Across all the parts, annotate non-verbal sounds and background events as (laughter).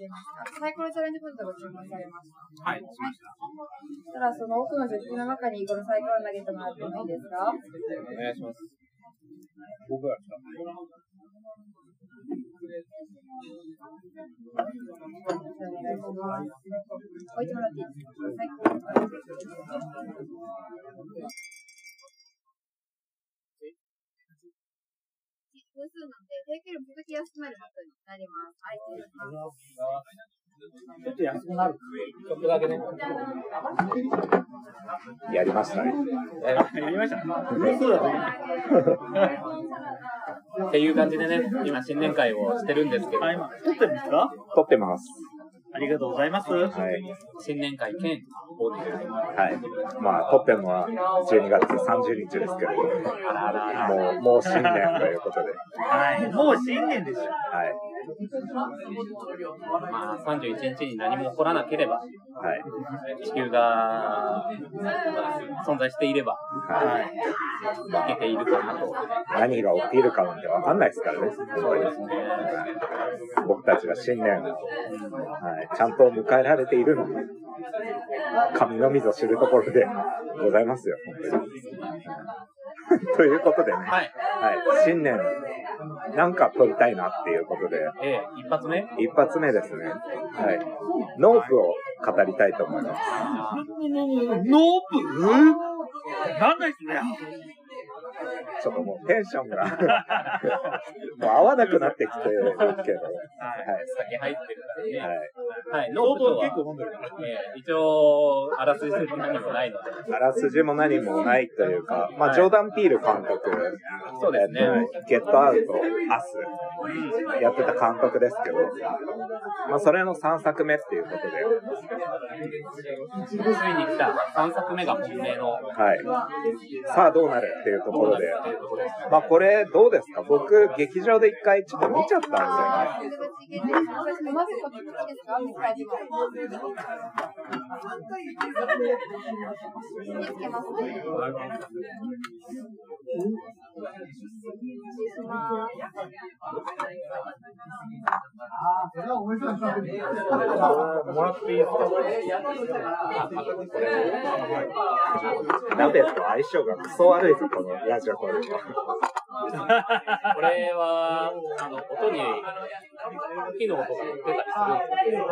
るんで。はいサイコロチャレンジポテトご注文されました。はいしましたただその奥のジョッキの中にこのサイコロ投げてもらってもいいですか？お願いします僕ら来たお願いします。置いてもらっていいですか？分数なんで、定期よりも時安くなることになります。はい、失礼します。ちょっと安くなる。ちょっとだけねやりました。ね。やりました。そうだねっていう感じでね今新年会をしてるんですけど。撮ってるんですか？撮ってます。ありがとうございます。はい。新年会兼忘年会はい。まあ、撮ってるのは12月30日ですけど、あらあらあらもう、もう新年ということで。はい。もう新年ですよ。はい。まあ31日に何も起こらなければはい。地球が存在していればはい。いけているかなと何が起きるかなんてわかんないですからね。そうですね僕たちが新年を、はい、ちゃんと迎えられているのに、神のみぞ知るところでございますよ、本当に。(laughs) ということでね、はい。はい、新年、なんか撮りたいなっていうことで、ええ一発目？一発目ですね、はい、ノープを語りたいと思います。ノー。プなんだいそれ (laughs) ちょっともうテンションが、(laughs) もう合わなくなってきてるけど、はい、酒入ってるからね。はい。はい。ノープとは結構飲んでるから。ええ一応あらすじも何もないので。あらすじも何もないというか、まあ、ジョーダン・ピール監督、そうですね。えっとゲットアウト、アス、やってた監督ですけど、まあ、それの3作目っていうことで、ついに来た3作目が本命の。はい。さあどうなるっていうところで、まあ、これどうですか？僕、劇場で一回ちょっと見ちゃったんですよね。もらっていいですか？鍋と相性がクソ悪いぞ、このラジオこれは。これはあの音に火の音が出たりするんですよ。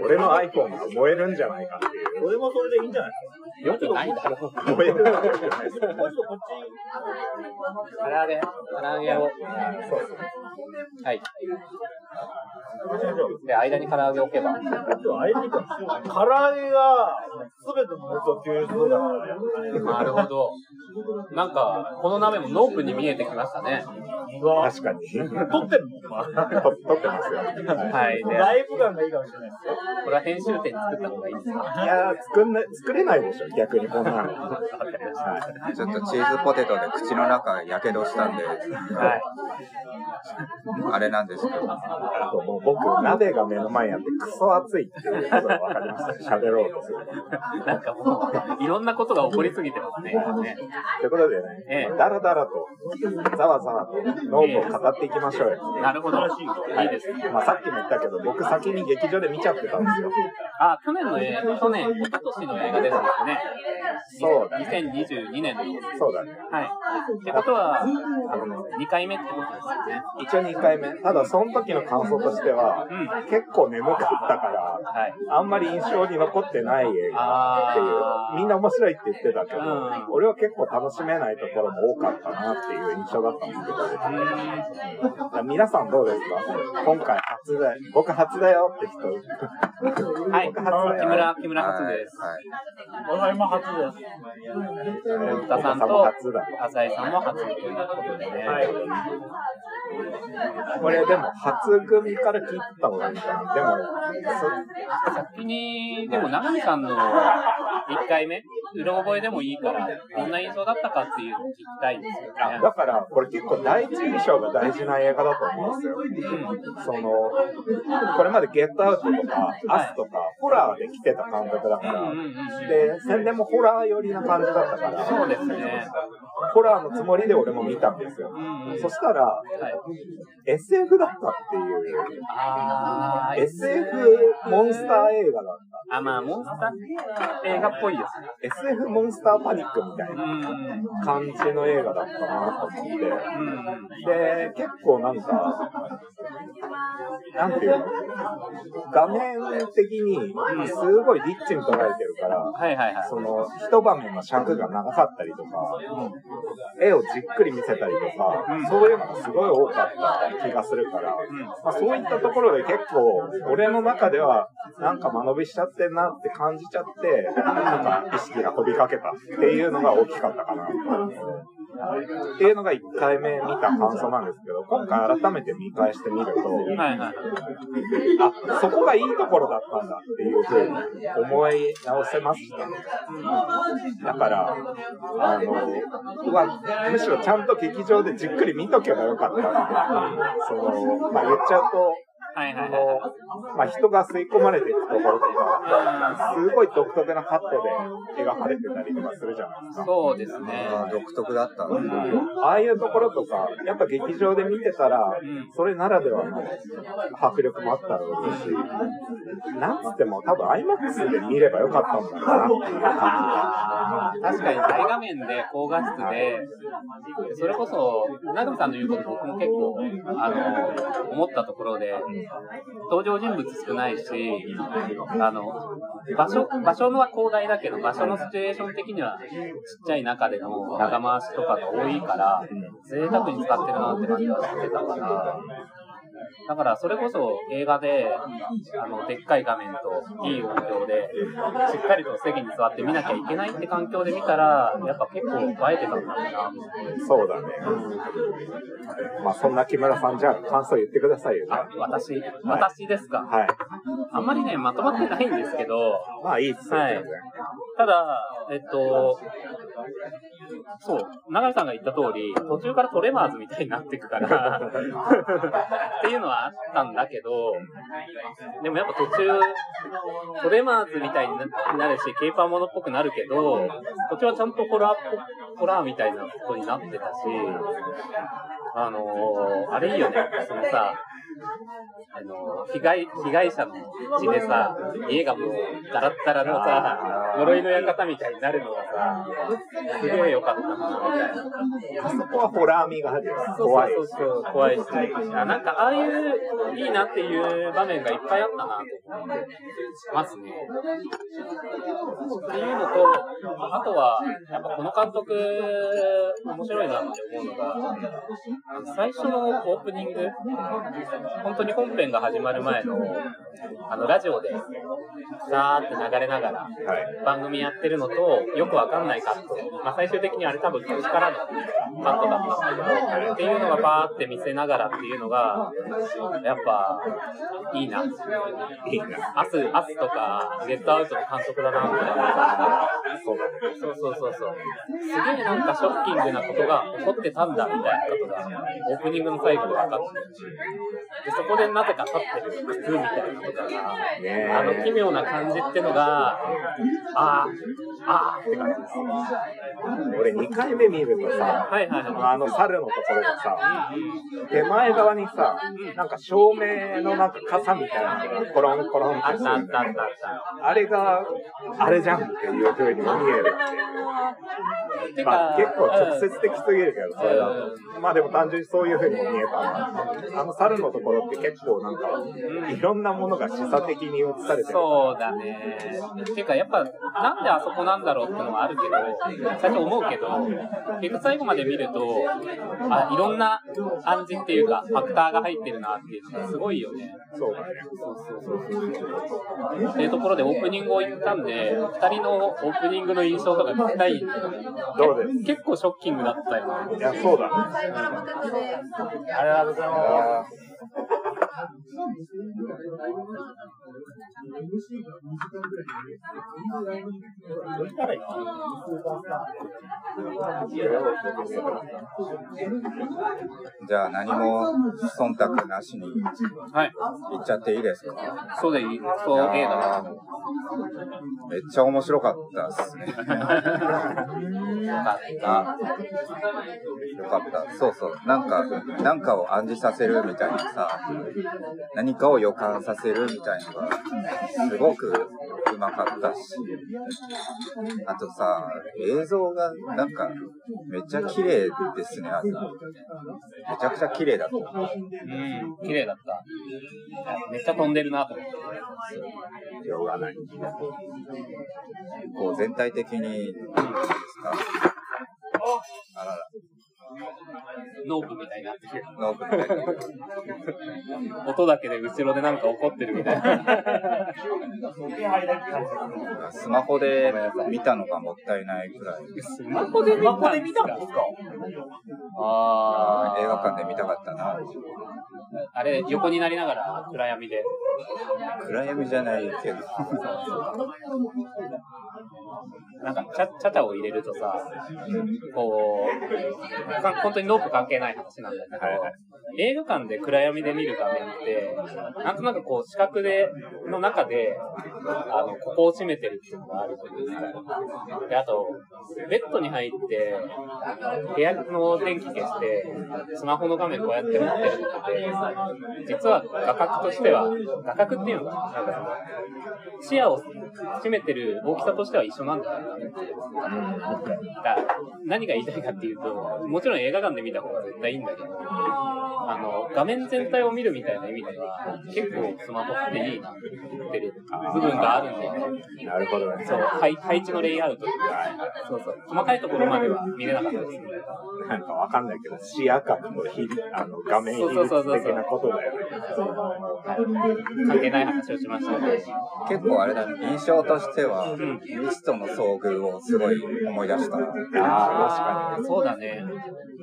俺の iPhone が燃えるんじゃないかっていう。それもそれでいいんじゃないよ。くないだろう燃えるわけじゃないですもうちょっとこっ唐揚げ唐揚げを。はい。で間に唐揚げを置けば。ち。あれにか、唐揚げが全ての熱を吸収するだからね。なるほどなんかこの鍋もノープに見えてきましたね確かに。撮ってるのと撮ってますよ。はいでライブ感がいいかもしれないですよ。これは編集点作った方がいいですか？いやー作んな作れないでしょ、逆にこんなの。(laughs) はいちょっとチーズポテトで口の中やけどしたんで、はいあれなんですけど、あともう僕、鍋が目の前にあってクソ熱いっていうことが分かりました。喋ろうとすると。(laughs) なんかもういろんなことが起こりすぎてますね今ねということでええね、だらだらと、ざわざわと、ノープを語っていきましょうよ。なるほどいいですねまあさっきも言ったけど、僕先に劇場で見ちゃってたんですよ。あ去年の映画去年一昨年の映画ですねそうだね。2022年のそうだね。はい。ってことは、あの、2回目ってことですよね。一応2回目。ただ、その時の感想としては、うん。結構眠かったから、はい。あんまり印象に残ってない映画。っていうみんな面白いって言ってたけど、うん俺は結構楽しめないところも多かったなっていう印象だったんですけど、皆さんどうですか？今回初だよ、僕初だよって人。はい。木村、木村初です。はい。俺は今初です。太田さんもと初だ。浅井さんも初ということでね。はい。これでも初組から聞いた方がいいかな。でも、先に、でも長見さんの (laughs) 1回目、うろ覚えでもいいから、どんな印象だったかっていうのを聞きたいんですよね。だから、これ結構第一印象が大事な映画だと思うんですよ。その、これまでゲットアウトとか、アスとか、ホラーで来てた監督だから、うんうんうんで、宣伝もホラー寄りな感じだったから、そうですね。ホラーのつもりで俺も見たんですよ。うんうんそしたら、はい。SF だったっていう、SF モンスター映画だっあ、まあ、モンスター映画っぽいですね。た。SF モンスターパニックみたいなうん。感じの映画だったなと思って。うん。で、結構なんか、なんていうの？画面的にすごいリッチに捉えてるから、はいはいはい。その一場面の尺が長かったりとか、絵をじっくり見せたりとか、そういうのがすごい多かった気がするから、まあ、そういったところで結構俺の中ではなんか間延びしちゃってんなって感じちゃって、なんか意識が飛びかけたっていうのが大きかったかな。っていうのが1回目見た感想なんですけど、今回改めて見返してみると、はいはい。あ、そこがいいところだったんだっていうふうに思い直せましたね。だから、あの、うわ、むしろちゃんと劇場でじっくり見とけばよかったって、その、まあ言っちゃうと、はいはいはい。あの、まあ、人が吸い込まれていくところとか、すごい独特なカットで描かれてたりとかするじゃないですか。そうですね。独特だったね。ああいうところとか、やっぱ劇場で見てたら、それならではの迫力もあったろうし、なんつっても多分 IMAX で見ればよかったんだろうなっていう感あー確かに大画面で高画質で、それこそ、長見さんの言うこと僕も結構、あの、思ったところで、登場人物少ないし、あの、場所、場所は広大だけど、場所のシチュエーション的にはちっちゃい中での長回しとかが多いから、贅沢に使ってるなって感じはしてたから、だからそれこそ映画で、あの、でっかい画面といい音響で、しっかりと席に座って見なきゃいけないって環境で見たら、やっぱ結構映えてたんだな。じ。そうだね。まあそんな木村さん、じゃあ感想言ってくださいよ。あ、私、私ですか？はい。あんまりね、まとまってないんですけど、まあいいっすよ、はい。ただ、えっと、そう、長井さんが言った通り、途中からトレマーズみたいになっていくから、(laughs) っていうのはあったんだけど、でもやっぱ途中、トレマーズみたいになるし、ケーパーものっぽくなるけど、途中はちゃんとホラー、ホラーみたいなことになってたし、あのーあれいいよね、そのさ、あの、被害、被害者の血でさ、家がもう、ダラッダラのさ、呪いの館みたいになるのがさ、すげえ良かったな、みたいな。あそこはホラー味がある。そう怖い。そうそう、怖いし。あなんか、ああいう、いいなっていう場面がいっぱいあったな、と思ってますね。っていうのと、あとは、やっぱこの監督、面白いなって思うのが、最初のオープニング、本当に本編が始まる前の、あの、ラジオで、ザーって流れながら、はい。番組やってるのと、よくわかんないカット。まあ、最終的にあれ多分口からのカットだったんだけど、っていうのがバーって見せながらっていうのが、やっぱ、いいな。いいな。アス、アスとか、ゲットアウトの監督だな、みたいな感そう。そうそうそうそう。すげえなんかショッキングなことが起こってたんだ、みたいなことが、オープニングの最後で分かって。で、そこでなぜか立ってる靴みたいなのとかが、ねあの奇妙な感じってのが、あー、あーって感じです。俺2回目見るとさ、はいはいはい。あの猿のところがさ、手前側にさ、なんか照明のなんか傘みたいなのがコロンコロンってすあったあったあったあれが、あれじゃんっていう風にも見えるっていう。まあ結構直接的すぎるけど、それだと。まあでも単純にそういう風にも見えたな。あの猿のとこころって結構なんか、いろんなものが示唆的に映されてる。そうだね。ていうか、やっぱ、なんであそこなんだろうってのはあるけど、最初思うけど、結局最後まで見ると、あ、いろんな暗示っていうか、ファクターが入ってるなっていうのがすごいよね。そうだね。そうそうそうそう。っていうところでオープニングを言ったんで、二人のオープニングの印象とか聞きたいどうです？結構ショッキングだったよね。いや、そうだね。ありがとうございます。じゃあ何も忖度なしにはい。言っちゃっていいですか？そうでいい、そう、いやー A だめっちゃ面白かったっすね。よかった。あ、よかった。そうそう。なんか、なんかを暗示させるみたいなさ、何かを予感させるみたいのが、すごくうまかったし、あとさ、映像がなんか、めっちゃ綺麗ですね、あれ。めちゃくちゃ綺麗だと思う。うん、綺麗だった。めっちゃ飛んでるなと思って。しょうがない。こう全体的に、なんですか。あらら、ノープみたいになってる。ノープみたいな。音だけで後ろでなんか怒ってるみたいな。スマホで見たのがもったいないくらい。スマホで見たんですか？あー映画館で見たかったな。あれ、横になりながら暗闇で。暗闇じゃないけど。なんか、ちゃ、ちゃちゃを入れるとさ、こう、か本当にノープ関係ない話なんだけど、映画館で暗闇で見る画面って、なんとなくこう、視覚で、の中で、あの、ここを締めてるっていうのがあるというか、で、あと、ベッドに入って、部屋の電気消して、スマホの画面こうやって持ってるのって、実は画角としては、画角っていうのかななんかその、視野を占めてる大きさとしては一緒なんじゃないかなったね。何が言いたいかっていうと、もちろん映画館で見た方が絶対いいんだけど、あの、画面全体を見るみたいな意味では、結構スマホっていいなって言ってる部分があるんだよね。なるほどね。そう、配配置のレイアウトとか、そうそう、細かいところまでは見れなかったですね。なんかわかんないけど、視野角の比あの画面比率的なことだよね。関係ない話をしましたね。結構あれだね、印象としては、ミストの遭遇をすごい思い出した。ああ、確かそうだね。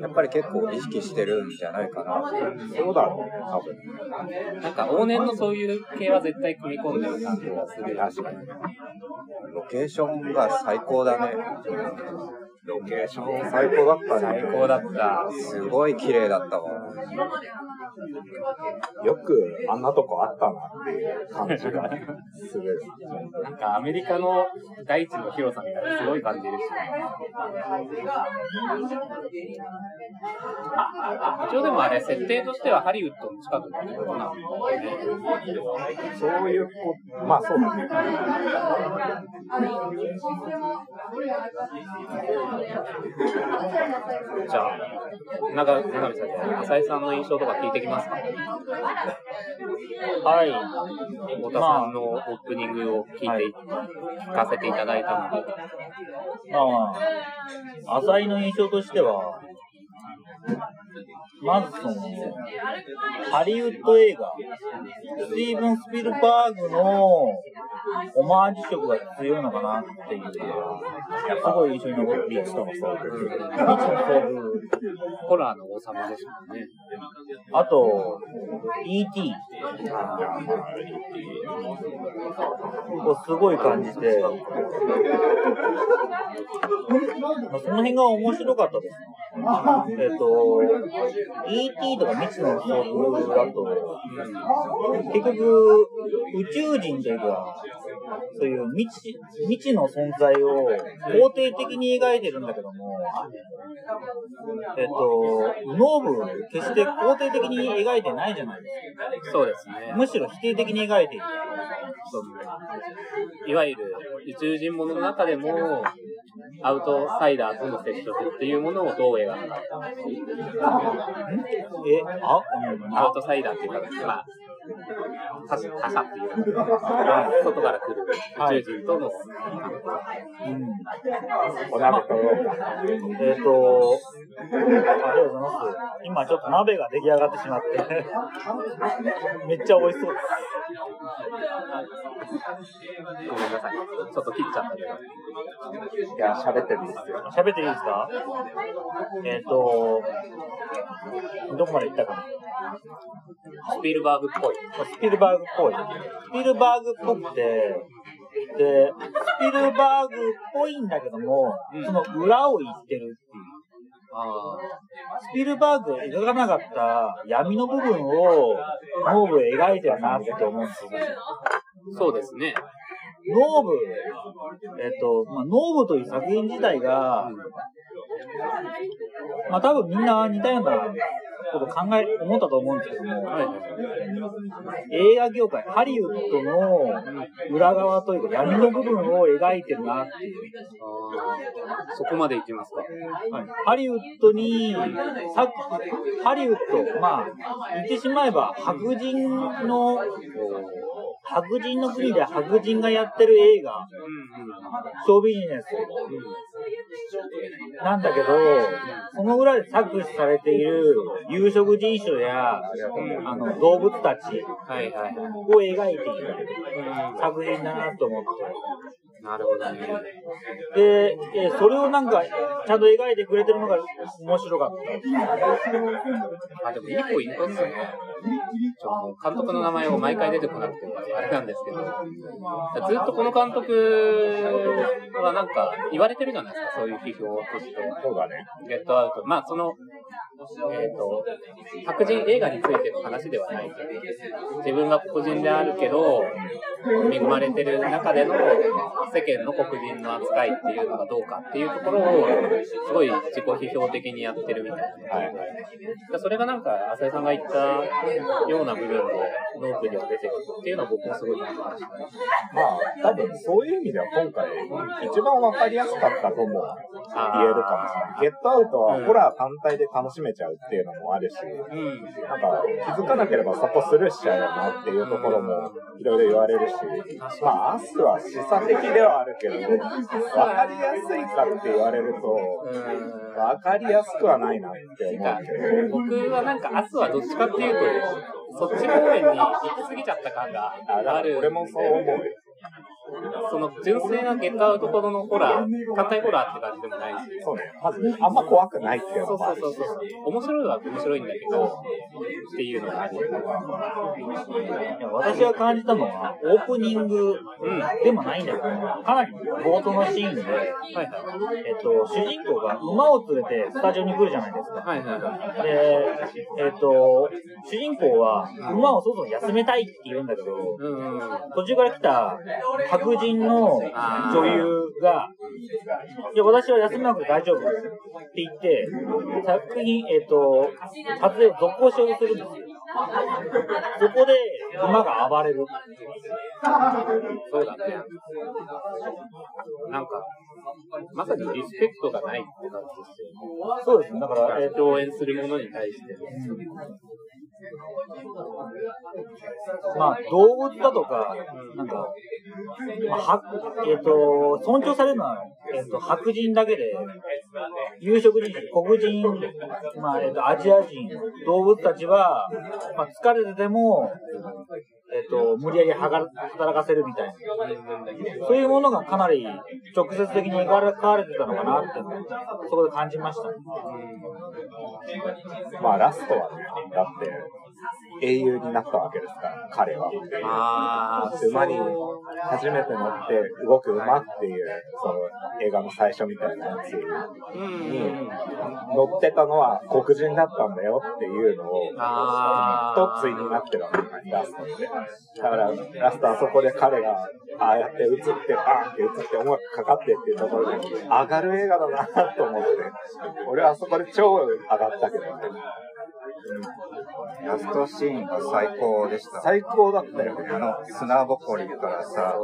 やっぱり結構意識してるんじゃないかな。に。そうだろうね、多分。なんか往年のそういう系は絶対組み込んでる感じがする。確かに。ロケーションが最高だね。ロケーション最高だった最ね。高だった。すごい綺麗だったわ。よくあんなとこあったなっていう感じがする。なんかアメリカの大地の広さみたいなすごい感じるし。一応でもあれ、設定としてはハリウッドの近くってことなんだよね。そういうこまあそうだね。じゃあ、長長見さん浅井さんの印象とか聞いてきますか？はい。太田さんのオープニングを聞いて、聞かせていただいたので。まあまあ、浅井の印象としては、まずその、ハリウッド映画、スティーブン・スピルバーグのオマージュ色が強いのかなっていうすごい印象に残っている。未知との遭遇。未知の遭遇。ホラーの王様ですもんね。あと、E.T. をすごい感じて、まあ、その辺が面白かったですね。えっ、と、E.T. とか未知の遭遇だと、結局、宇宙人というか、そういう未知未知の存在を肯定的に描いてるんだけども、えっ、と、ノーブ、決して肯定的に描いてないじゃないですそうですねか。。むしろ否定的に描いている。いわゆる宇宙人物の中でも、アウトサイダーとの接触っていうものをどう描くか。え、あ、うんアウトサイダーっていうか、まあ、他者他者っていうか、外から来る宇宙人との、うん。お鍋と。えっ、と、ありがとうございます。今ちょっと鍋が出来上がってしまって、めっちゃ美味しそうです。ごめんなさい。ちょっと切っちゃったけど。いや、喋ってるんですよ。喋っていいですか？えっ、と、どこまで行ったかな？スピルバーグっぽい。スピルバーグっぽい。スピルバーグっぽくて、で、スピルバーグっぽいんだけども、その裏を言ってるっていう。あスピルバーグが描かなかった闇の部分をノープ描いてるなって思うんですよ。あ、そうですね。ノープ、えっと、まあ、ノープという作品自体が、まあ多分みんな似たようなこと考え、思ったと思うんですけども、はい。映画業界、ハリウッドの裏側というか闇の部分を描いてるなっていう。そこまで行きますか。はいハリウッドに、さハリウッド、まあ、言ってしまえば白人の、白人の国で白人がやってる映画、うんうん。ショービジネスなんだけど、その裏で搾取されている有色人種や、あの、動物たち。を描いている作品だなと思って。なるほどね。で、えーそれをなんか、ちゃんと描いてくれてるのが面白かった。あ、でもいい子いますね。ちょ監督の名前を毎回出てこなくて、あれなんですけど、ずっとこの監督はなんか言われてるじゃないですか、そういう批評として。そうだね。ゲットアウト。まあ、その、えっ、と、白人映画についての話ではないけど、自分が黒人であるけど、恵まれてる中での世間の黒人の扱いっていうのがどうかっていうところを、すごい自己批評的にやってるみたいな。はいはい。だそれがなんか、浅井さんが言ったような部分で、ノープには出てくるっていうのは僕もすごい思いましたね。まあ、多分そういう意味では今回、一番わかりやすかったとも言えるかもしれない。ゲットアウトはホラー単体で楽しめちゃうっていうのもあるし、うん。なんか気づかなければそこスルーしちゃうよなっていうところもいろいろ言われるし、まあ、アスは示唆的ではあるけど、わかりやすいかって言われると、うんわかりやすくはないなって思うけど、僕はなんか、明日はどっちかっていうと、そっち方面に行き過ぎちゃった感がある。ら俺もそう思うよ。その純粋なゲットアウトほどのホラー、単体ホラーって感じでもないし。そうね。まず、あんま怖くないっていうそうのもあるしそうそうそう。面白いは面白いんだけど、っていうのがあり。いや私が感じたのは、オープニングでもないんだけど、かなり冒頭のシーンで、はいはい。えっと、主人公が馬を連れてスタジオに来るじゃないですか。はいはいはい。で、えっと、主人公は馬を外に休めたいって言うんだけど、うんうん。途中から来た白人の女優が、いや、私は休みなくて大丈夫って言って、作品、えっ、と、撮影を続行しようとするんですよ。(laughs) そこで馬が暴れる。そうだね。なんか、まさにリスペクトがないって感じですよね。そうですね。だから、(laughs) えっ、と、共演するものに対して。まあ、動物だとか、なんか、まあ、はえっ、と、尊重されるのは、えっ、と、白人だけで、有色人種、黒人、まあ、えっ、と、アジア人、動物たちは、まあ、疲れてても、えっ、と、無理やり働かせるみたいな。そういうものがかなり直接的に描かれてたのかなって、そこで感じました。まあ、ラストはね、だって、英雄になったわけですから、彼は。あ馬に初めて乗って動く馬っていう、その映画の最初みたいなやつに乗ってたのは黒人だったんだよっていうのを、あと対になってるわけね、ラストって。だから、ラストあそこで彼が、ああやって映って、バーンって映って音楽かかってっていうところで、上がる映画だなと思って、俺はあそこで超上がったけどね。ラストシーンが最高でした。最高だったよね。あの砂ぼこりからさ、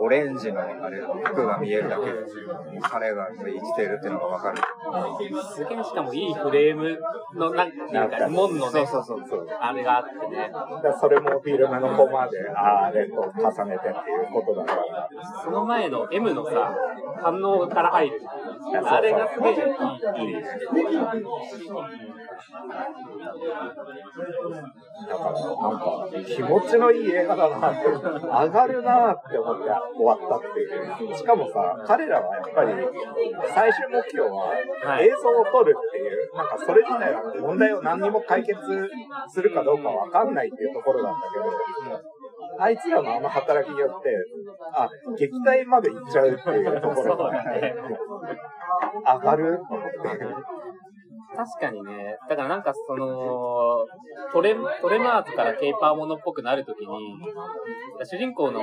オレンジのあれ服が見えるだけで、彼が生きてるっていうのがわかる。すげえしかもいいフレームの、なんていうか、門のね、そうそうそう。あれがあってね。だそれもフィルムのコマで、あれと重ねてっていうことだから。その前の M のさ、反応から入る。あれがすげえいい。いいなんか、気持ちのいい映画だなって、上がるなって思って終わったっていう。しかもさ、彼らはやっぱり、最終目標ははい映像を撮るっていう、なんかそれ自体は問題を何にも解決するかどうかわかんないっていうところなんだけど、あいつらのあの働きによって、あ、撃退まで行っちゃうっていうところが、上がると思って。確かにね。だからなんかその、トレ、トレマーズからケーパーものっぽくなるときに、主人公の、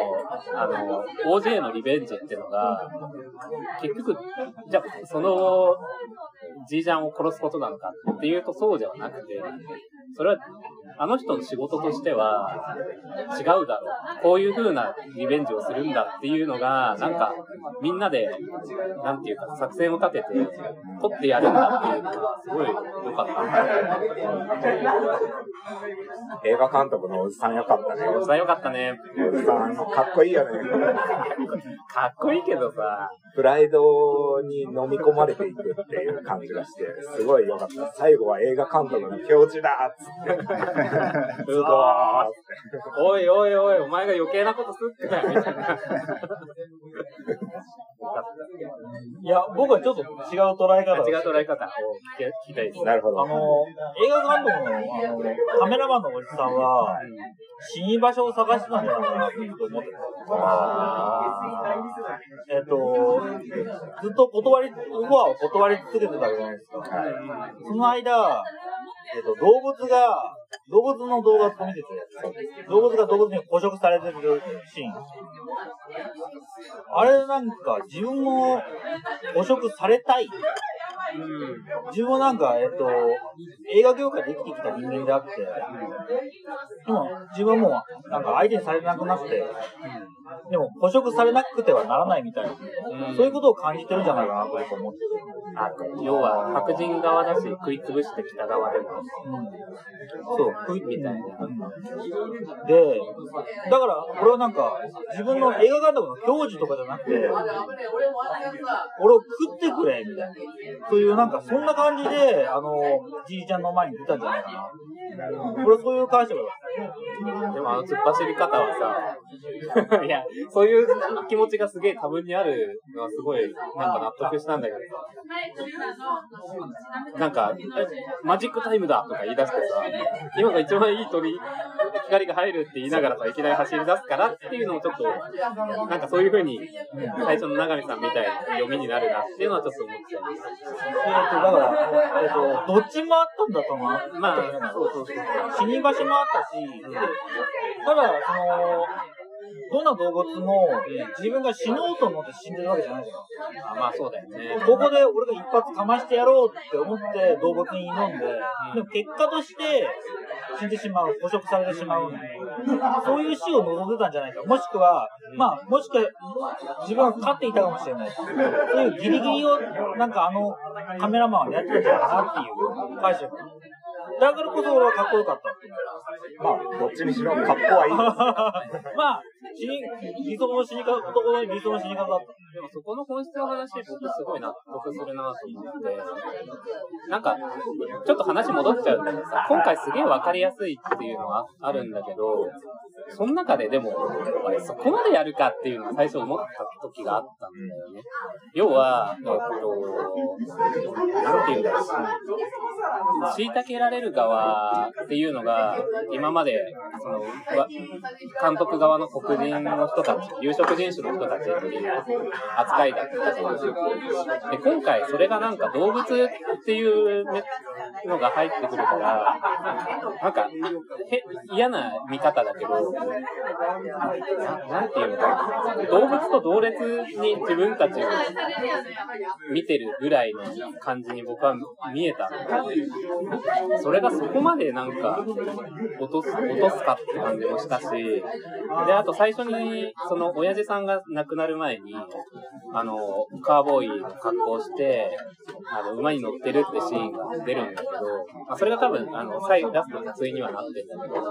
あの、OJ のリベンジっていうのが、結局、じゃあ、その、じいちゃんを殺すことなのかっていうとそうではなくて、それは、あの人の仕事としては、違うだろう。こういう風なリベンジをするんだっていうのが、なんか、みんなで、なんていうか、作戦を立てて、取ってやるんだっていうのが、すごい良かった。映画監督のおじさんよかったね。それ良かったね。おじさん、かっこいいよね。かっこいいけどさ、プライドに飲み込まれていくっていう感じがして、すごい良かった。最後は映画監督の教授だっつって。すごーおいおいおい、お前が余計なことすって、みたいな。いや、僕はちょっと違う捉え方を違う捉え方を聞き聞きたいです。なるほどあ。の、映画監督のあのカメラマンのおじさんは、死に場所を探してたんじゃないかなって思ってた。えっと、ずっと断り、オファーを断り続けてたわけじゃないですか。その間、えっと、動物が、動物の動画を見てて、動物が動物に捕食されてるシーン。あれなんか自分も捕食されたい。自分はなんか、えっと、映画業界で生きてきた人間であって、でも自分はもうなんか相手にされなくなって、でも捕食されなくてはならないみたいな、そういうことを感じてるんじゃないかなと僕は思ってて。あ要は、白人側だし、食いつぶしてきた側でも、そう、食いみたいな。で、だから、俺はなんか、自分の映画監督の教授とかじゃなくて、俺を食ってくれ、みたいな。そういう、なんか、そんな感じで、あの、じいちゃんの前に出たんじゃないかな。俺はそういう解釈だ。でもあの突っ走り方はさ、(laughs) いや、(laughs) そういう気持ちがすげえ多分にあるのはすごい、なんか納得したんだけどさ、なんか、えマジックタイムだとか言い出してさ、今が一番いい鳥、光が入るって言いながらさ、いきなり走り出すからっていうのもちょっと、なんかそういう風に、最初の永見さんみたいな読みになるなっていうのはちょっと思ってたんですえっと、だから、えっと、どっちもあったんだと思う。まあ、そうそうそう。死に場所もあったし、ただ、その、どんな動物も自分が死のうと思って死んでるわけじゃないじゃん。あまあそうだよね。ここで俺が一発かましてやろうって思って動物に挑んで、でも結果として死んでしまう、捕食されてしまう。そういう死を望んでたんじゃないか。もしくは、まあ、もしくは自分は勝っていたかもしれない。そういうギリギリを、なんかあのカメラマンはやってたんじゃないかなっていう解釈。だからこそ俺はかっこよかった。まあ、どっちにしろ格好はいい。(laughs) まあ、死に、理想の死に方、男の理想の死に方だった。でもそこの本質の話、僕すごい納得するなと思って、なんか、ちょっと話戻っちゃうんだけどさ、今回すげえわかりやすいっていうのはあるんだけど、その中ででも、あれそこまでやるかっていうのは最初思った時があったんだよね。要は、えっと、なんていうんだろう。虐げられる側っていうのが、今まで、その、監督側の黒人の人たち、有色人種の人たちっていう扱いだったじゃないですか。で、今回それがなんか動物っていうのが入ってくるから、なんか、嫌な見方だけど、なんていうのか、動物と同列に自分たちを見てるぐらいの感じに僕は見えたので、それがそこまでなんか落とす、落とすかって感じもしたし、で、あと最初に、その親父さんが亡くなる前に、あの、カーボーイの格好をして、あの、馬に乗ってるってシーンが出るんだけど、まあ、それが多分、あの、最後、ラストの撮影にはなってんだけど、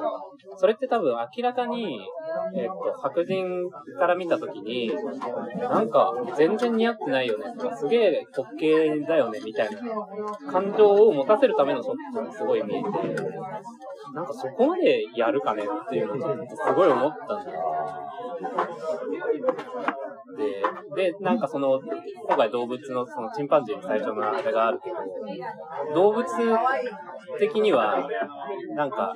それって多分明ら中に、えっと、白人から見たときに、なんか、全然似合ってないよね。とか、すげえ滑稽だよねみたいな感情を持たせるためのショットがすごい見えて、なんかそこまでやるかねっていうのをすごい思ったんだで、で、なんかその、今回動物のそのチンパンジーの最初のあれがあるけど、動物的には、なんか、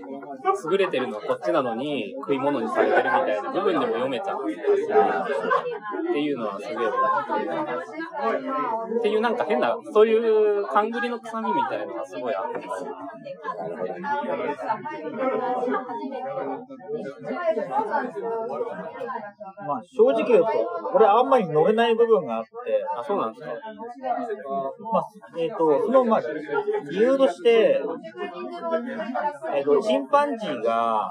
優れてるのはこっちなのに食い物にされてるみたいな部分でも読めちゃう、っていうのはすげえ思って、っていうなんか変な、そういう勘繰りの臭みみたいなのがすごいあったまあ、正直言うと、俺あんまり乗れない部分があって、あ、そうなんですかまあ、えっ、と、その、まあ、理由として、えっ、と、チンパンジーが、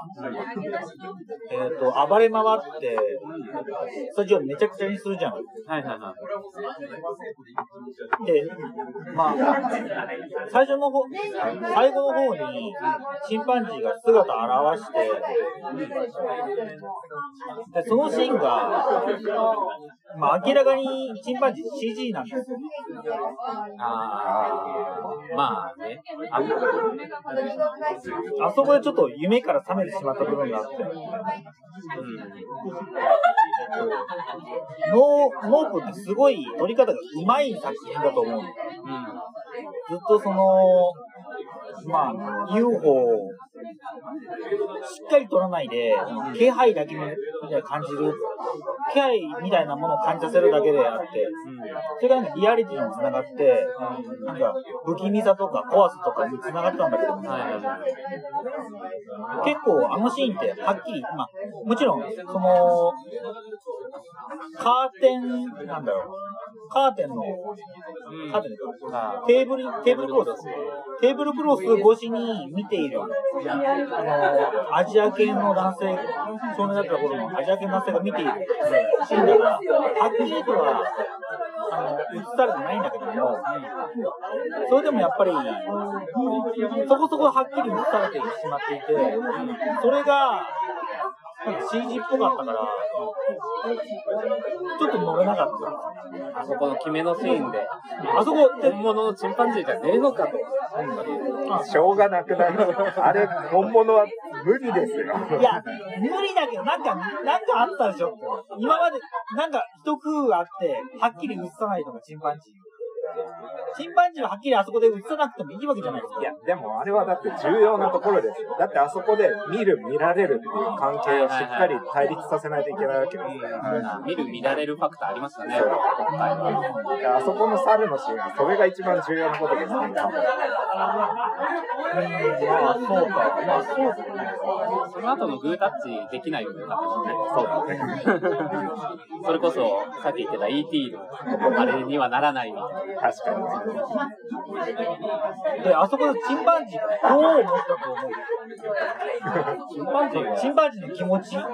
えっ、と、暴れ回って、スタジオめちゃくちゃにするじゃん。はいはいはい。で、まあ、最初の方、最後の方に、チンパンジージーが姿を現して、で、そのシーンが、まあ、明らかにチンパンジー CG なんですよ。あー、まあね。ああそこでちょっと夢から覚めてしまった部分があって、ノー、ノープってすごい撮り方がうまい作品だと思うの。ずっとその、まあ、UFO をしっかり撮らないで、気配だけみたいな感じる、気配みたいなものを感じさせるだけであって、それがなんかリアリティにつながって、なんか不気味さとか怖さとかにつながったんだけども、はいはいはい。結構あのシーンってはっきり、まあ、もちろん、その、カーテン、なんだろう、カーテンの、カーテンか、テーブル、テーブルクロス、テーブルクロス越しに見ている、あの、アジア系の男性、少年だった頃のアジア系の男性が見ている。シーンだから、はっきりとは、あの、映されてないんだけども、それでもやっぱり、そこそこはっきり映されてしまっていて、それが、CG っぽかったから、ちょっと乗れなかった。あそこの決めのシーンで、あそこって、本物のチンパンジーじゃねえのかと。しょうがなくないあれ、本物は無理ですよ。いや、無理だけど、なんか、なんかあったでしょ。今まで、なんか一工夫あって、はっきり映さないとか、チンパンジー。チンパンジーははっきりあそこで映さなくてもいいわけじゃないですか。いや、でもあれはだって重要なところです。よ。だってあそこで見る、見られるっていう関係をしっかり対立させないといけないわけですから。見る見られるファクターありましたね、今回は。であそこの猿のシーンは、それが一番重要なことですね、まあ、そうか。まあ、そうかね。その後のグータッチできないようによかったですね。そうだね。それこそ、さっき言ってた ET のあれにはならないみたいな。確かに。で、あそこでチンパンジーがどう思ったと思う？チンパンジーはチンパンジーの気持ち？いや、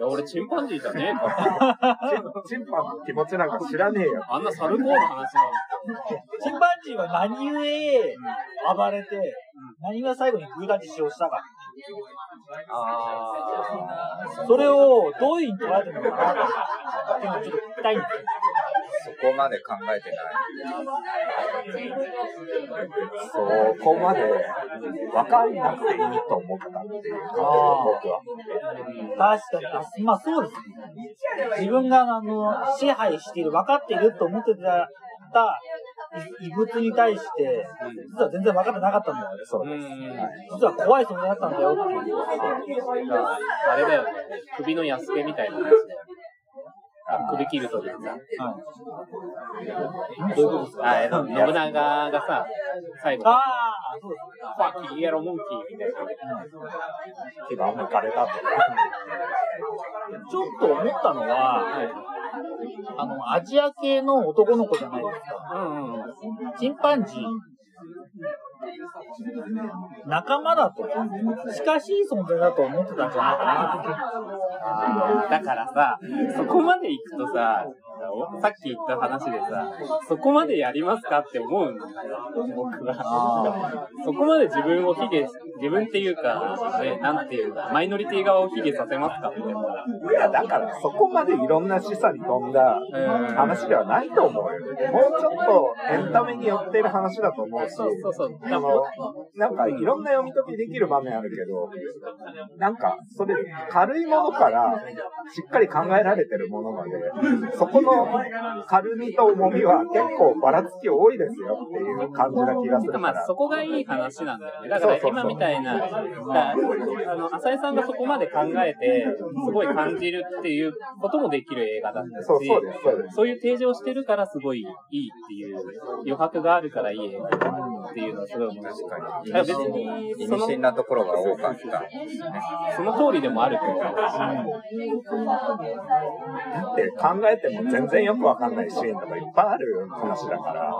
俺チンパンジーじゃねえから。チ (laughs) ンチンパンの気持ちなんか知らねえよ。あんなサルコーの話なの。(laughs) チンパンジーは何故暴れて、何が最後にグータッチしようしたか。あそれをどういうふうに捉えてるのかなっていうのをちょっと聞きたいんですよ。そこまで考えてない。そこまで分かんなくていいと思ったっていう僕は。確かに。あまあそうですね。自分があの支配している、分かっていると思ってたた異物に対して、実は全然分かってなかったんだよね。ー。うん。実は怖い存在だったんだよっていう。あれだよね。首の安毛みたいな話だよね。あ首切るときにさ。はい。どういうことですか？あ、えっと、信長がさ、最後、ああ、ファッキーイエローモンキーみたいな。手が抜かれたと。ちょっと思ったのは、あの、アジア系の男の子じゃないですか。うんうん。チンパンジー。仲間だと、近しい存在だと思ってたんじゃないかな。だからさ、そこまで行くとさ、さっき言った話でさ、そこまでやりますかって思うんだよ、僕は。そこまで自分を卑下、自分っていうか、ね、なんていうか、マイノリティ側を卑下させますかって思ういや、だからそこまでいろんな示唆に富んだ話ではないと思うよ。もうちょっとエンタメに寄ってる話だと思うし、そうそうそう。あの、なんかいろんな読み解きできる場面あるけど、なんかそれ軽いものからしっかり考えられてるものまで、そこの軽みと重みは結構ばらつき多いですよっていう感じな気がするからまあ、。そこがいい話なんだよね。だから今みたいな、あの、浅井さんがそこまで考えて、すごい感じるっていうこともできる映画だったし、そうそうです、そうです。そういう提示をしてるからすごいいいっていう、余白があるからいい映画だっていうのはすごい思う。確かに。別に、意その、味深なところが多かった。その通りでもあると思うし、だって考えても全然よくわかんないシーンとかいっぱいある話だから。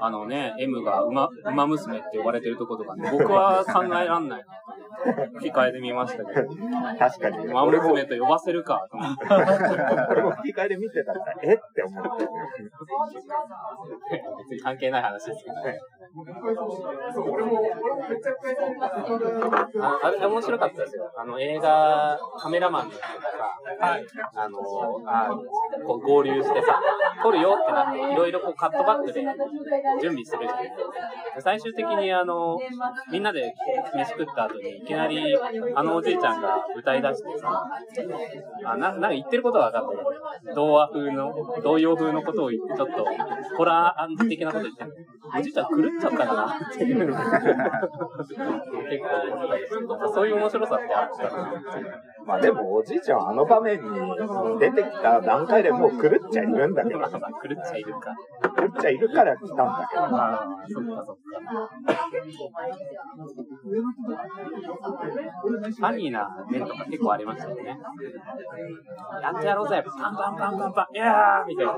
あのね、M が馬、馬娘って呼ばれてるとことかね、僕は考えらんないな。吹き替えで見ましたけど、確かに。馬俺も、娘と呼ばせるかと思って。俺も吹き替えで見てたら、え？って思って。(laughs) 別に関係ない話ですけどね。ああれ面白かったですよ。あの映画、カメラマンの人がさ、あの、あこう合流してさ、撮るよってなって、いろいろこうカットバックで準備するじゃないですか。で最終的にあの、みんなで飯食った後に、いきなり、あのおじいちゃんが歌い出してさ、あななんか言ってることは分かんない。童話風の、童謡風のことを言って、ちょっと、ホラー的なこと言ってる。おじいちゃん狂っちゃったかなっていう結構、そういう面白さってあったなまあでもおじいちゃんはあの場面に出てきた段階でもう狂っちゃいるんだけど、狂っちゃいるか。狂っちゃいるから来たんだけど。まあ、そっかそっか。ファニーな面とか結構ありましたよね。やってやろうぜパンパンパンパンパンいやーみたいな。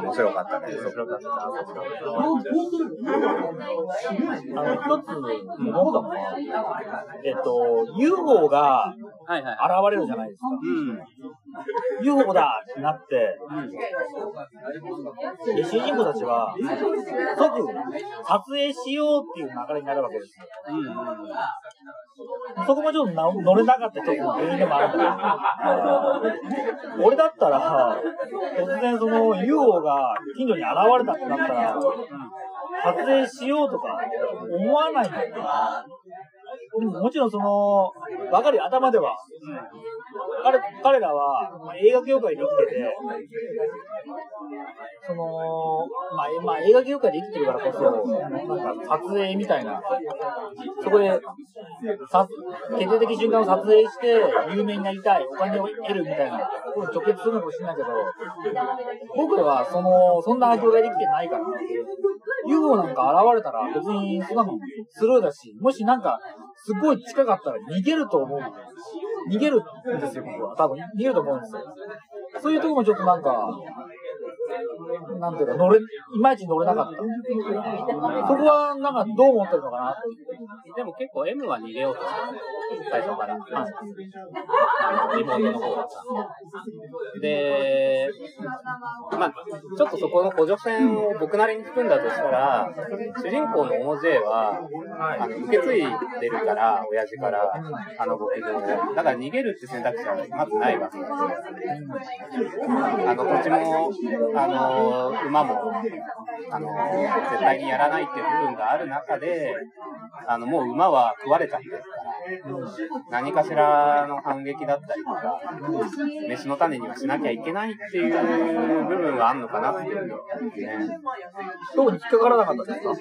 面白かったね。面白かった。あの、一つ思ったのは、えっと、UFO が。現れるじゃないですか。うん。UFO だってなって、うん。で主人公たちは、即撮影しようっていう流れになるわけですよ。うん。そこもちょっとな乗れなかった一つの原因でもあるんだけど、俺だったら、突然その UFO が近所に現れたってなったら、撮影しようとか思わないんだよもちろんその、わかるよ、頭では。彼彼らは、まあ、映画業界で生きてて、その、まあ、まあ、映画業界で生きてるからこそ、なんか撮影みたいな、そこで、さ決定的瞬間を撮影して、有名になりたい、お金を得るみたいな、こ直結するのかもしれないけど、僕らはその、そんな業界で生きてないから、UFO なんか現れたら別にそんなのスルーだし、もしなんか、すごい近かったら逃げると思うんだよ。逃げるんですよ、僕は。多分、逃げると思うんですよ。そういうとこもちょっとなんか、なんていうか、乗れ、いまいち乗れなかった。そこは、なんか、どう思ってるのかな？でも結構 M は逃げようとしてた最初から。あの、妹の方がさ。で、まあ、ちょっとそこの補助線を僕なりに含んだとしたら、主人公のオモジェは、あの、受け継いでるから、親父から、あの牧場を。だから逃げるって選択肢はまずないわけですよ。あの、土地も、あの、馬も、あの、絶対にやらないっていう部分がある中で、あの、もう馬は食われちゃってるから、何かしらの反撃だったりとか、飯の種にはしなきゃいけないっていう部分はあるのかなっていうね。どこに引っかからなかったですか？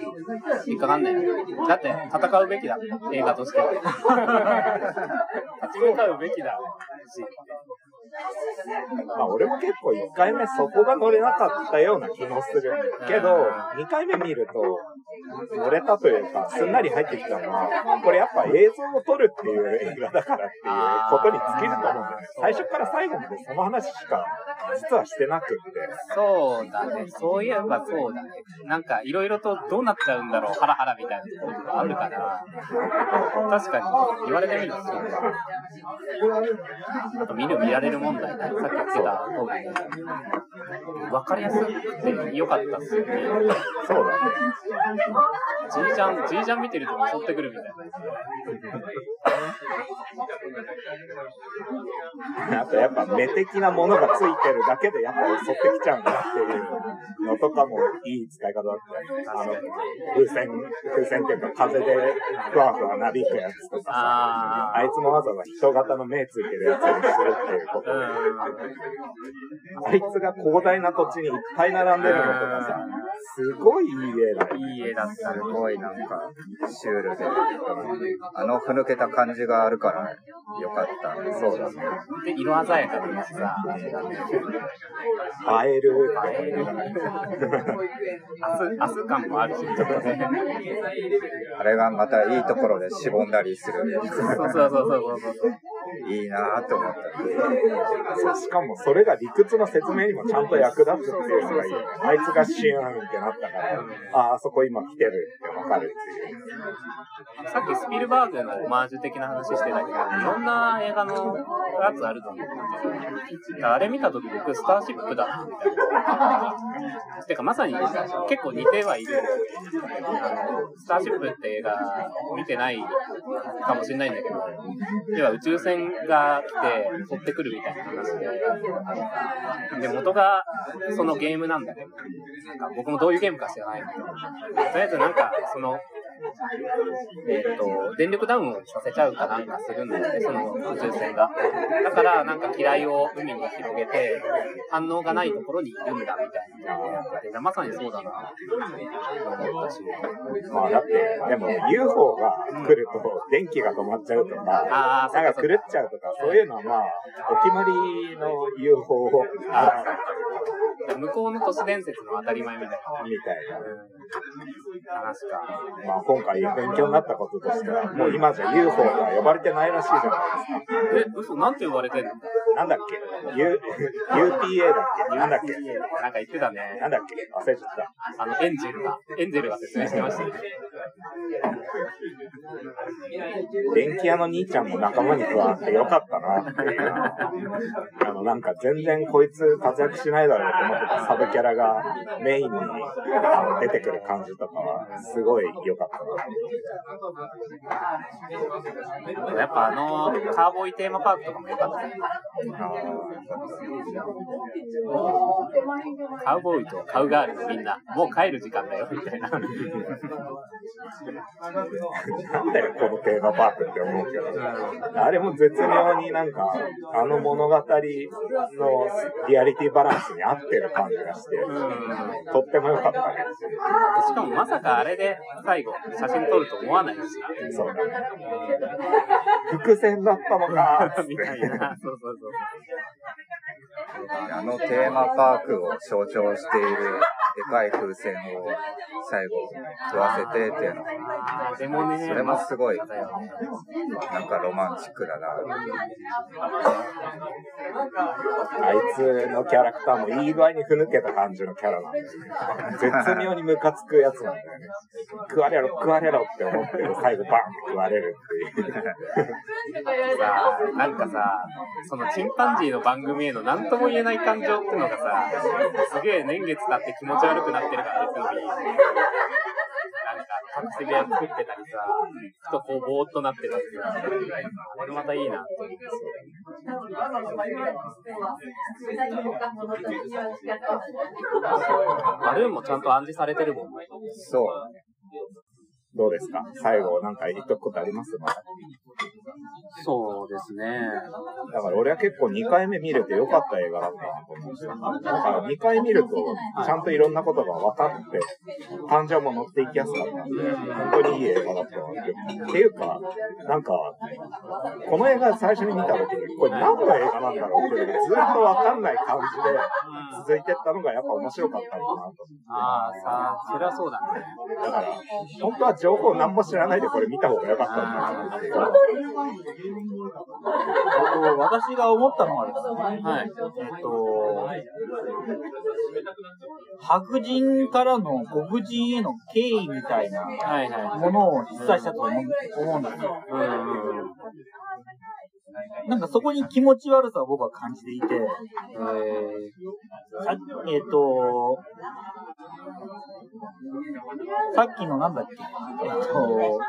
引っかかんない。だって、戦うべきだ。映画としては。(laughs) 立ち向かうべきだし。まあ俺も結構1回目そこが乗れなかったような気もするけど、2回目見ると乗れたというか、すんなり入ってきたのは、これやっぱ映像を撮るっていう映画だからっていうことに尽きると思うんだよね。最初から最後までその話しか実はしてなくって。そうだね。そういえばそうだね。なんか、いろいろとどうなっちゃうんだろう、ハラハラみたいなところがあるから、確かに言われてみるとそうか。見る見られる問題。さっき言ってた通りね。わかりやすくて良かったっすよね。そうだね。じいちゃん、じいちゃん見てると襲ってくるみたいな。あとやっぱ目的なものがついてるだけでやっぱ襲ってきちゃうんだっていうのとかもいい使い方だったあの、風船、風船っていうか風でふわふわなびくやつとかさ、ああいつもわざわざ人型の目ついてるやつにするっていうことで、あいつが広大な土地にいっぱい並んでるのとかさ、すごいいい絵だよ。いい絵だったすごいなんか、シュールで、あのふぬけた感じがあるから、よかった。そうだね。で、色鮮やかなさ、映える映える。明日、明日感もあるし、ちょっとね。あれがまたいいところでしぼんだりする。そうそうそうそうそうそう。いいなと思った。そしかもそれが理屈の説明にもちゃんと役立つっていうのがいいね。あいつがシューンってなったから、ああそこ今来てるってわかるっていう。さっきスピルバーグのオマージュ的な話してたけど、いろんな映画のやつあると思うんだけど、あれ見たとき僕、スターシップだみたいな。てか、まさに結構似てはいる。あの、スターシップって映画見てないかもしれないんだけど、要は宇宙船が来て取ってくるみたいな話で、で、元がそのゲームなんだけど、なんか僕もどういうゲームか知らないんだけど、とりあえずなんか、その、えっ、と、電力ダウンをさせちゃうかなんかするんだよね、その宇宙船が。だから、なんか機雷を海に広げて、反応がないところにいるんだみたいなのをやってて、まさにそうだなって思ったし。まあだって、でも UFO が来ると電気が止まっちゃうとか、あーなんか狂っちゃうとか、そういうのはまあ、お決まりの UFO あ向こうの都市伝説の当たり前みたいな。みたいな。話か。まあ今回勉強になったこととしては、もう今じゃ UFO が呼ばれてないらしいじゃないですか。え、嘘なんて呼ばれてんの？なんだっけ？U ?UPA だっけ？なんだっけ？なんか言ってたね。なんだっけ？忘れちゃった。あの、エンジェルが、エンジェルが説明してましたね。電気屋の兄ちゃんも仲間に加わってよかったなっていう。あの、なんか全然こいつ活躍しないだろうと思ってたサブキャラがメインに出てくる感じとかは、すごい良かったな。やっぱあの、カーボーイテーマパークとかも良かったね。カウボーイとカウガールのみんな、もう帰る時間だよ、みたいな。なんだよ、このテーマパークって思うけど。あれも絶妙になんか、あの物語のリアリティバランスに合ってる感じがして、とっても良かったね。しかもまさかあれで最後、写真撮ると思わないしな。そうだね。伏線だったのかみたいな。て。そうそうそう。あのテーマパークを象徴しているでかい風船を最後食わせてっていうのが、それもすごい。なんかロマンチックだな。あいつのキャラクターもいい具合にふぬけた感じのキャラなんだよね。絶妙にムカつくやつなんだよね。食われろ、食われろって思ってる最後バンって食われるっていう。さなんかさ、そのチンパンジーの番組への何とも言えない感情っていうのがさ、すげえ年月経って気持ち悪くなってるから別に、なんか隠し部屋作ってたりさ、ふとこうぼーっとなってたりさ、あれまたいいなって思ってバルーンもちゃんと暗示されてるもん。そう。どうですか？最後なんか言っとくことあります？まだ。そうですね。だから俺は結構2回目見れてよかった映画だったなと思うんですよ。なんか2回見ると、ちゃんといろんなことが分かって、感情も乗っていきやすかったんで、本当にいい映画だったなって。っていうか、なんか、この映画最初に見た時に、これ何の映画なんだろうっていうのがずっと分かんない感じで続いてったのがやっぱ面白かったのかなと。ああ、さあ、それはそうだね。だから、本当は情報何も知らないでこれ見た方がよかったんだと思うんですけど、えっと私が思ったのはですね、はい。えっと、白人からの黒人への敬意みたいな。ものを示唆したと思うんですよ。なんかそこに気持ち悪さを僕は感じていて、えさえっ、と、さっきのなんだっけ、えっ、と、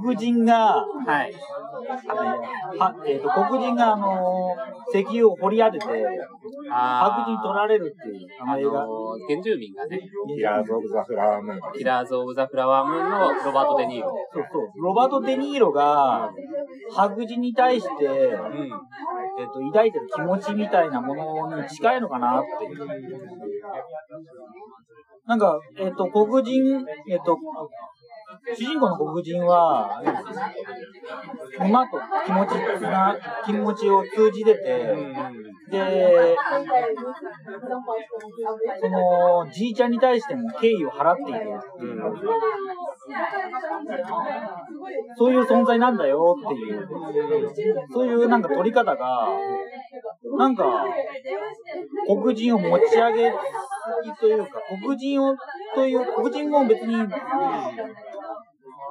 黒人が、ー、はい。はえっ、と、黒人があの、石油を掘り当てて、あ白人に取られるっていう、ああの映原住民がね、キラーズ・オブ・ザ・フラワームーン。キラーズ・オブ・ザ・フラワームーンのロバート・デ・ニーロ。そうそう。ロバート・デ・ニーロが、白人に対して、うん。えっ、と、抱いてる気持ちみたいなものに近いのかなっていう。なんか、えっ、と、黒人、えっ、と、主人公の黒人は、馬と気持ちな、気持ちを通じてて、で、その、じいちゃんに対しても敬意を払っているっていう、そういう存在なんだよっていう、そういうなんか取り方が、なんか、黒人を持ち上げというか、黒人を、という、黒人も別に、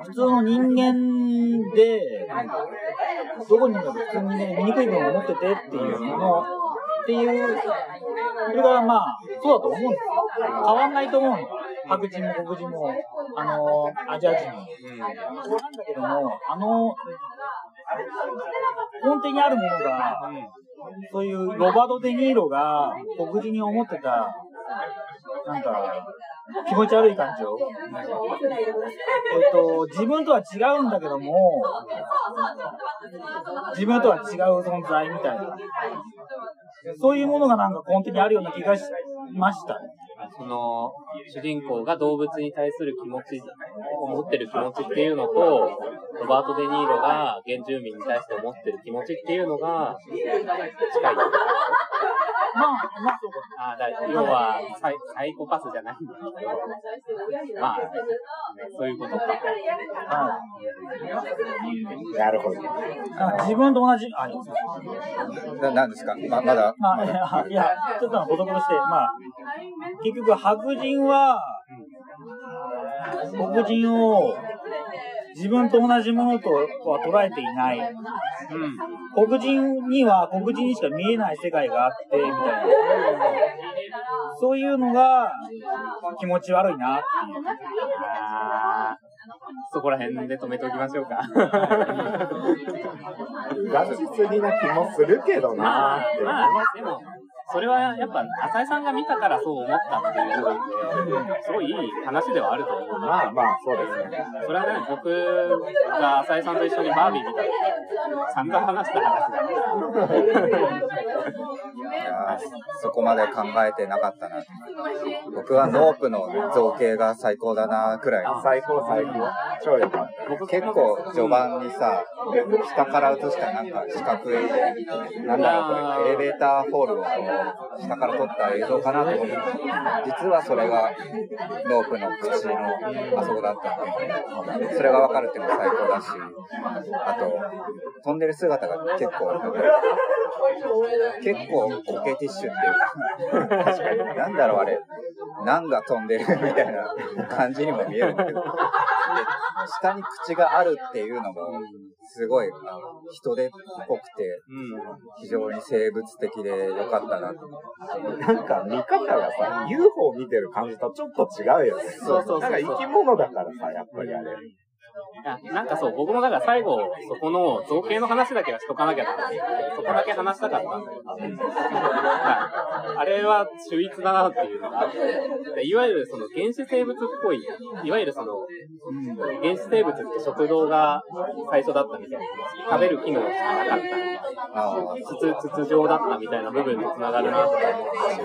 普通の人間で、どこにいるか普通にね、醜い部分を持っててっていうもの、っていう、それがまあ、そうだと思うんですよ。変わんないと思うの。白人も黒人も、あの、アジア人も。そうなんだけども、あの、根底にあるものが、そういうロバート・デ・ニーロが黒人に思ってた、なんか、気持ち悪い感情。えっと、自分とは違うんだけども、自分とは違う存在みたいな。そういうものがなんか根底にあるような気がしました。その、主人公が動物に対する気持ち、持ってる気持ちっていうのと、ロバート・デ・ニーロが原住民に対して思ってる気持ちっていうのが近い。まあ、まあそうか。あだ要はサイ、サイコパスじゃないんだけど、まあ、そういうことか。はい。なるほど。あ自分と同じ、あ、ななんですか？ままだまあ、いや、いやちょっと補足として、まあ、結局白人は、黒人を自分と同じものとは捉えていない。うん。黒人には黒人にしか見えない世界があって、みたいな。そういうのが気持ち悪いなっていう。そこら辺で止めておきましょうか。うがしすぎな気もするけどまあなーって、まあ、でも、それはやっぱ、浅井さんが見たからそう思ったっていう部分で、すごいいい話ではあると思う。まあまあ、そうですね。それはね、僕が浅井さんと一緒にバービー見た時散々話した話だから。いやーそこまで考えてなかったな。僕はノープの造形が最高だなくらい。最高最高。超良かった。結構序盤にさ、下から映したなんか四角い、なんだろうこれ、エレベーターホールをこう下から撮った映像かなと思って、実はそれがノープの口のあそこだったんで、それがわかるっていうのが最高だし、あと、飛んでる姿が結構、結構コケティッシュっていうか、確かに、なんだろうあれ、なんが飛んでるみたいな感じにも見えるんだけど、で下に口があるっていうのも、すごい人手っぽくて、非常に生物的で良かったなと。なんか見方がさ、UFO 見てる感じとちょっと違うよね。そうそうそうそうなんか生き物だからさ、やっぱりあれ。やなんかそう、僕もだから最後、そこの造形の話だけはしとかなきゃな、そこだけ話したかったんだけど、あれは秀逸だなっていうのがあって、いわゆるその原始生物っぽい、いわゆるその、原始生物って食堂が最初だったみたいな、食べる機能しかなかったみたいな。筒、筒状だったみたいな部分と繋がるなとか思ったし、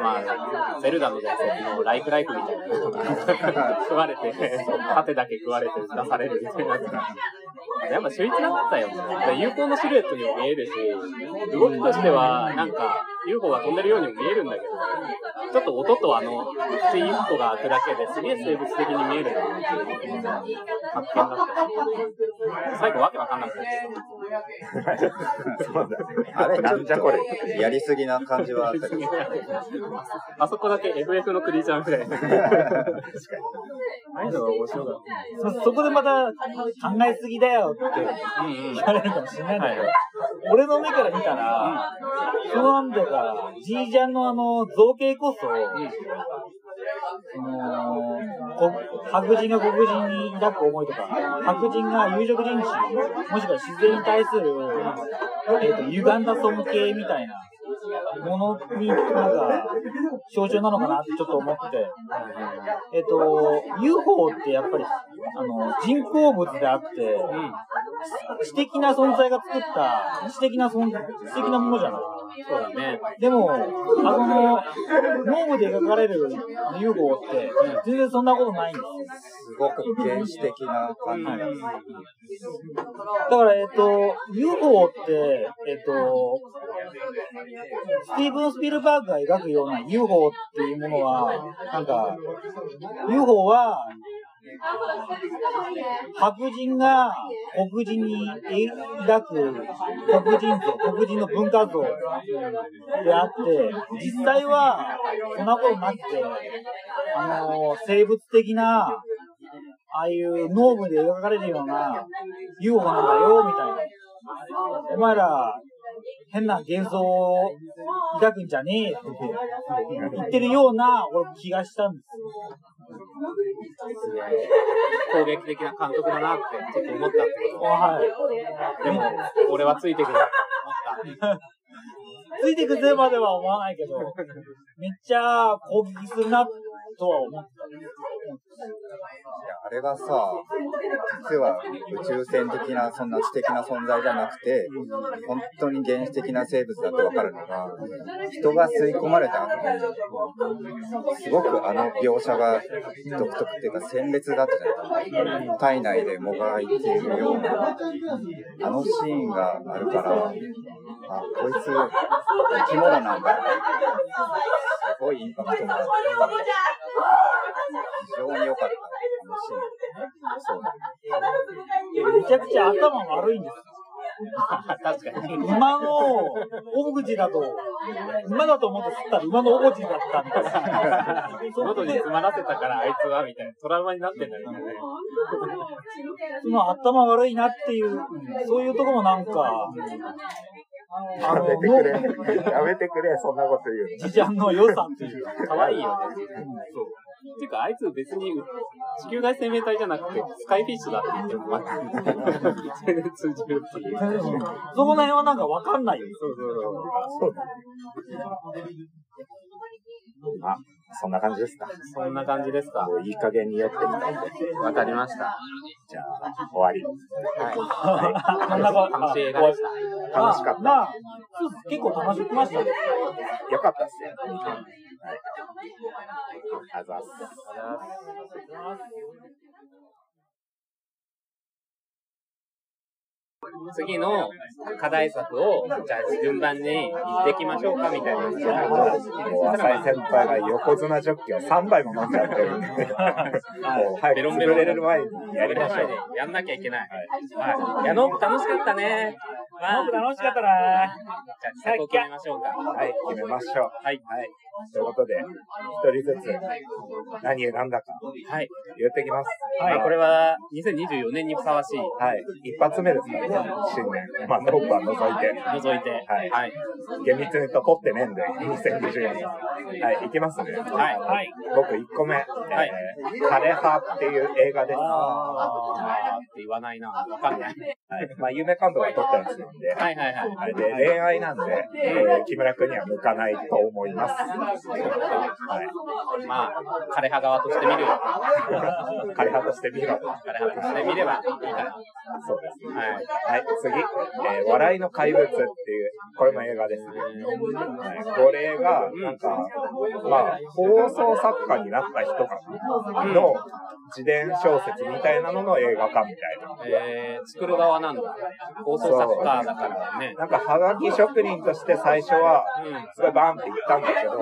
まあ、ゼルダの伝説のライフライフみたいなのが (laughs) 食われて、縦だけ食われて出されるみたいなやつが。(laughs) やっぱ秀逸なかったよ。有効のシルエットにも見えるし、動きとしては、なんか、UFO が飛んでるようにも見えるんだけど、ちょっと音とあの、口一個が開くだけですげえ生物的に見えるなっていう発見だったし、最後わけわかんなくなっちゃった。そうだあれ、なんじゃこれ。とやりすぎな感じはあったけど。あそこだけ FF のクリーチャーみたいな。ああいうのが面白かっそそこでまた考えすぎだよって。言われるかもしれないんだけど、俺の目から見たら、そのなんていうか、じいちゃんのあの造形こそ、そのこ白人が黒人に抱く思いとか、白人が有色人種、もしくは自然に対する、えー、と歪んだ尊敬みたいなものに、なんか、象徴なのかなってちょっと思って、えっ、と、UFO ってやっぱり、あの、人工物であって、知的な存在が作った、知的な存在、知的なものじゃない？そうだね。でも、あの、脳部で描かれる UFO って、全然そんなことないんです。すごく原始的な感じが。だから、えっ、と、UFO って、えっ、と、スティーブン・スピルバーグが描くような UFO っていうものは、なんか、UFO は、白人が黒人に抱く黒人像、黒人の文化像であって、実際はそんなことなくて、あの、生物的な、ああいう脳部で描かれるような UFO なんだよ、みたいな。お前ら、変な幻想を抱くんじゃねえって言ってるような、俺気がしたんですよ。攻撃的な監督だなってちょっと思ったってこはい。と。でも、俺はついてくると思った。(laughs) ついてくぜまでは思わないけど、めっちゃ攻撃するなとは思った。いや、あれがさ、実は宇宙船的な、そんな知的な存在じゃなくて、本当に原始的な生物だってわかるのが、人が吸い込まれた後に、すごくあの描写が独特っていうか鮮烈だったじゃないか体内でもがいているような、あのシーンがあるから、あ、こいつ生き物なんだ。すごいインパクトがあって。非常に良かった。そうだね。めちゃくちゃ頭悪いんです。確かに。馬の大口だと、馬だと思って吸ったら馬の大口だったみたいな。喉に詰まらせたからあいつはみたいなトラウマになってんだよね。その頭悪いなっていう、そういうとこもなんか、やめてくれ。やめてくれ、そんなこと言うじちゃんの良さっていうか。可愛いよね。そう。っていうか、あいつ別に地球外生命体じゃなくて、スカイフィッシュだって言っても、まあ全然通じるっていう。そこの辺はなんかわかんないよ。そうそうそうだ。あ、そんな感じですか。そんな感じですか。もういい加減に酔ってみたんで。わかりました。じゃあ、終わり。はい。こんなこと楽しい映画でした。楽しかった。まあ、結構楽しくましたね。よかったっすよ。はい。あざっす。次の課題作を、じゃあ順番に言っていきましょうかみたいな浅井先輩が横綱ジョッキを3杯も飲んじゃってるんで、もう早く潰れる前にやりましょう。やんなきゃいけない。はい。矢野楽しかったね。まあ僕楽しかったなじゃあ、企画を決めましょうか。はい、決めましょう。はい。はい。ということで、一人ずつ何選んだかはい。言ってきます。まあ、これは2024年にふさわしい。はい。一発目ですからね、新年。まあ、トップは除いて。除いて。はいはい。厳密に言うと取ってねえんで、2024年。はい、いきますね。はい。はい。僕1個目、えー枯葉っていう映画です。あーって言わないな。わかんない。はい。(laughs) まあ、有名監督が撮ったやつなんで、はいはいはい。はい、で、恋愛なんで、えー木村君には向かないと思います。はい。まあ、枯葉側として見るよ。(laughs) 枯葉として見ろ。枯葉として見ればいいかな。そうです。はい。はい、次、えー笑いの怪物っていう、これも映画ですね。はい、これが、なんか、まあ、放送作家になった人かな？の自伝小説みたいなのの映画化みたいな。えー、作る側なんだ。放送作家だからね。なんか、はがき職人として最初は、うん。すごいバーンって言ったんだけど、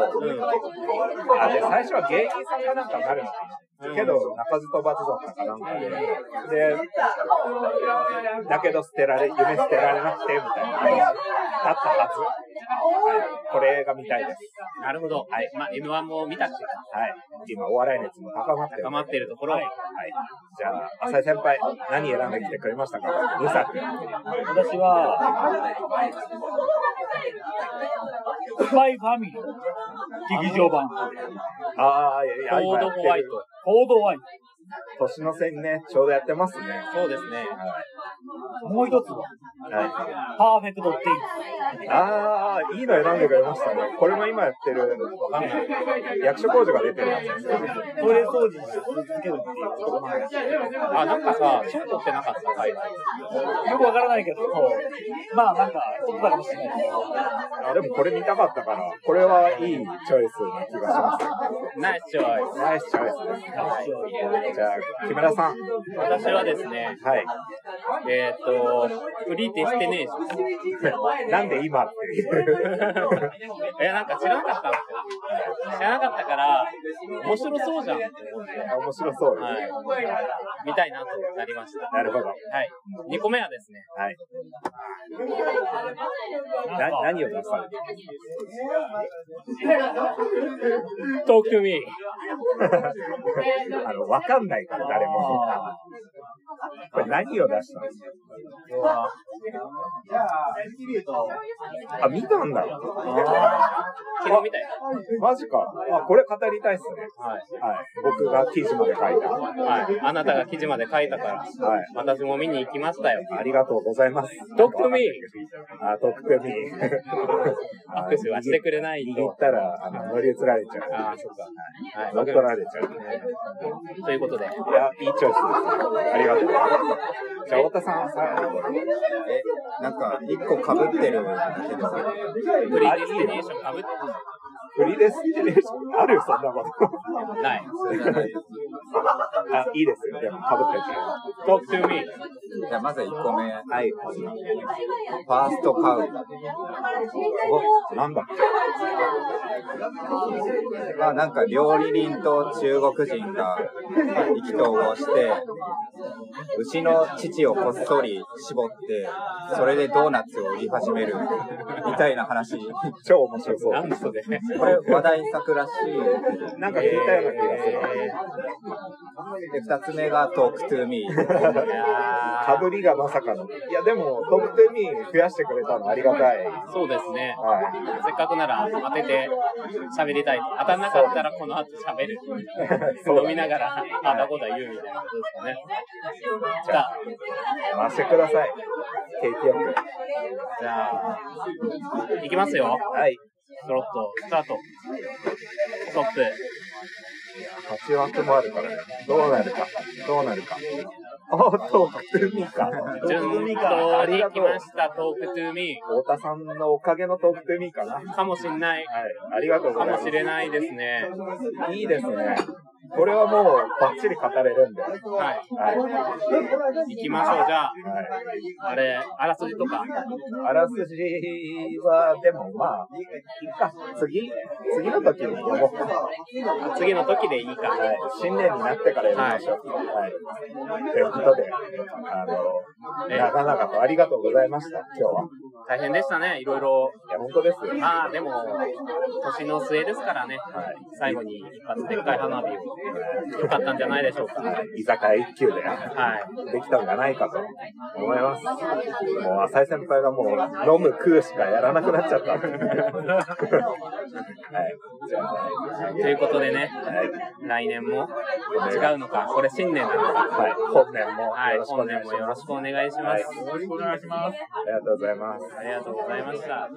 あ、で、最初は芸人さんかなんかになるのかな？けど、鳴かず飛ばずだったかなんかで、で、だけど捨てられ、夢捨てられなくて、みたいな話だったはず。はい、これが見たいです。なるほど。はい。まあ、M1 も見たし、はい。今、お笑い熱も高まってる。頑張っているところ。はい。じゃあ、浅井先輩、何選んできてくれましたか ?2 作。私は、スパイファミリー、劇場版、ああ、いやいや、コードホワイト。コードワイ年の瀬にね、ちょうどやってますね。そうですね。ト。もう一つは、はい。パーフェクトテイああ、いいの選んでくれましたね。これも今やってる、役所工事が出てるやつですよね。ク。トイレ掃除し続けるっていうことなんですあ、なんかさ、賞取ってなかった、海外。よくわからないけど、まあなんか、取ったかもしれない。あでもこれ見たかったから、これはいいチョイスな気がします。ナイスチョイス。ナイスチョイスですね。じゃあ、木村さん。私はですね、はい。えーっと、フリーテスティネーション。(laughs) なんで今って (laughs) いなんか知らなかったんですよ。知らなかったから、面白そうじゃんって思って、面白そうです。はい。見たいなとなりました。なるほど。はい。2個目はですね、はい。な何を出されて Talk to me. あの、わかんないから、誰も。これ何を出したのあ、見たんだ。昨日みたいマジか。あ、これ語りたいっすね。はい。はい。僕が記事まで書いた。ははい。あなたが記事まで書いたから、い。私も見に行きましたよ。ありがとうございます。Talk to me. あ、トークトゥミー。(laughs) 握手はしてくれない握とっ。たら、あの、乗り移られちゃう。ああ、そっか。はい。乗っ取られちゃう。ということで、いや、いいチョイスです。ありがとう。じゃあ、太田さん。え、なんか、一個被ってるんだけど、フリーデスティネーションかぶってフリーデスティネーションあるそんなこと。ない。あ、いいですよ。でも、かぶってて。Talk to me. じゃあまず1個目、はい。ファーストカウ。お、なんだっけまあなんか料理人と中国人が意気投合して、牛の乳をこっそり絞って、それでドーナツを売り始めるみたい。な話。超面白そう。なんそれ。これ話題作らしい。なんか聞いたような気がする。で、二つ目が Talk to me。かぶりがまさかの。いや、でも、トップに増やしてくれたのありがたい。そうですね。はせっかくなら当てて喋りたいと。当たんなかったらこの後喋る。(laughs) そう飲みながらあだこだ言うみたいなことですかね。じゃあ、い。回してください。景気よく。じゃあ、いきますよ。はい。スロット、スタート。ストップ。8枠もあるからね。どうなるか。どうなるか。おっと、トゥーミーか。順当に来ました、トークトゥーミ太田さんのおかげのトークトゥーミーかな。はい。ー。かもしんない。ありがとうございます。かもしれないですね。いいですね。これはもうバッチリ語れるんで。はい。はい。行きましょう、じゃあ。あれ、あらすじとか。あらすじは、でもまあ、いいか。次、次の時に読もうか。次の時でいいか。はい。新年になってから読みましょう。はい。ということで、あの、ね長々とありがとうございました、今日は。大変でしたね、いろいろ。いや、本当ですよ。まあ、でも、年の末ですからね。はい。最後に一発でっかい花火を。よかったんじゃないでしょうか。居酒屋一級ではい。できたんじゃないかと思います。もう浅井先輩がもう飲む食うしかやらなくなっちゃった。(laughs) はい。ということでね、はい。来年も違うのか、これ新年なのか。はい。本年もはい、本。年もよろしくお願いします。はいよろしくお願いします。ありがとうございます。ありがとうございました。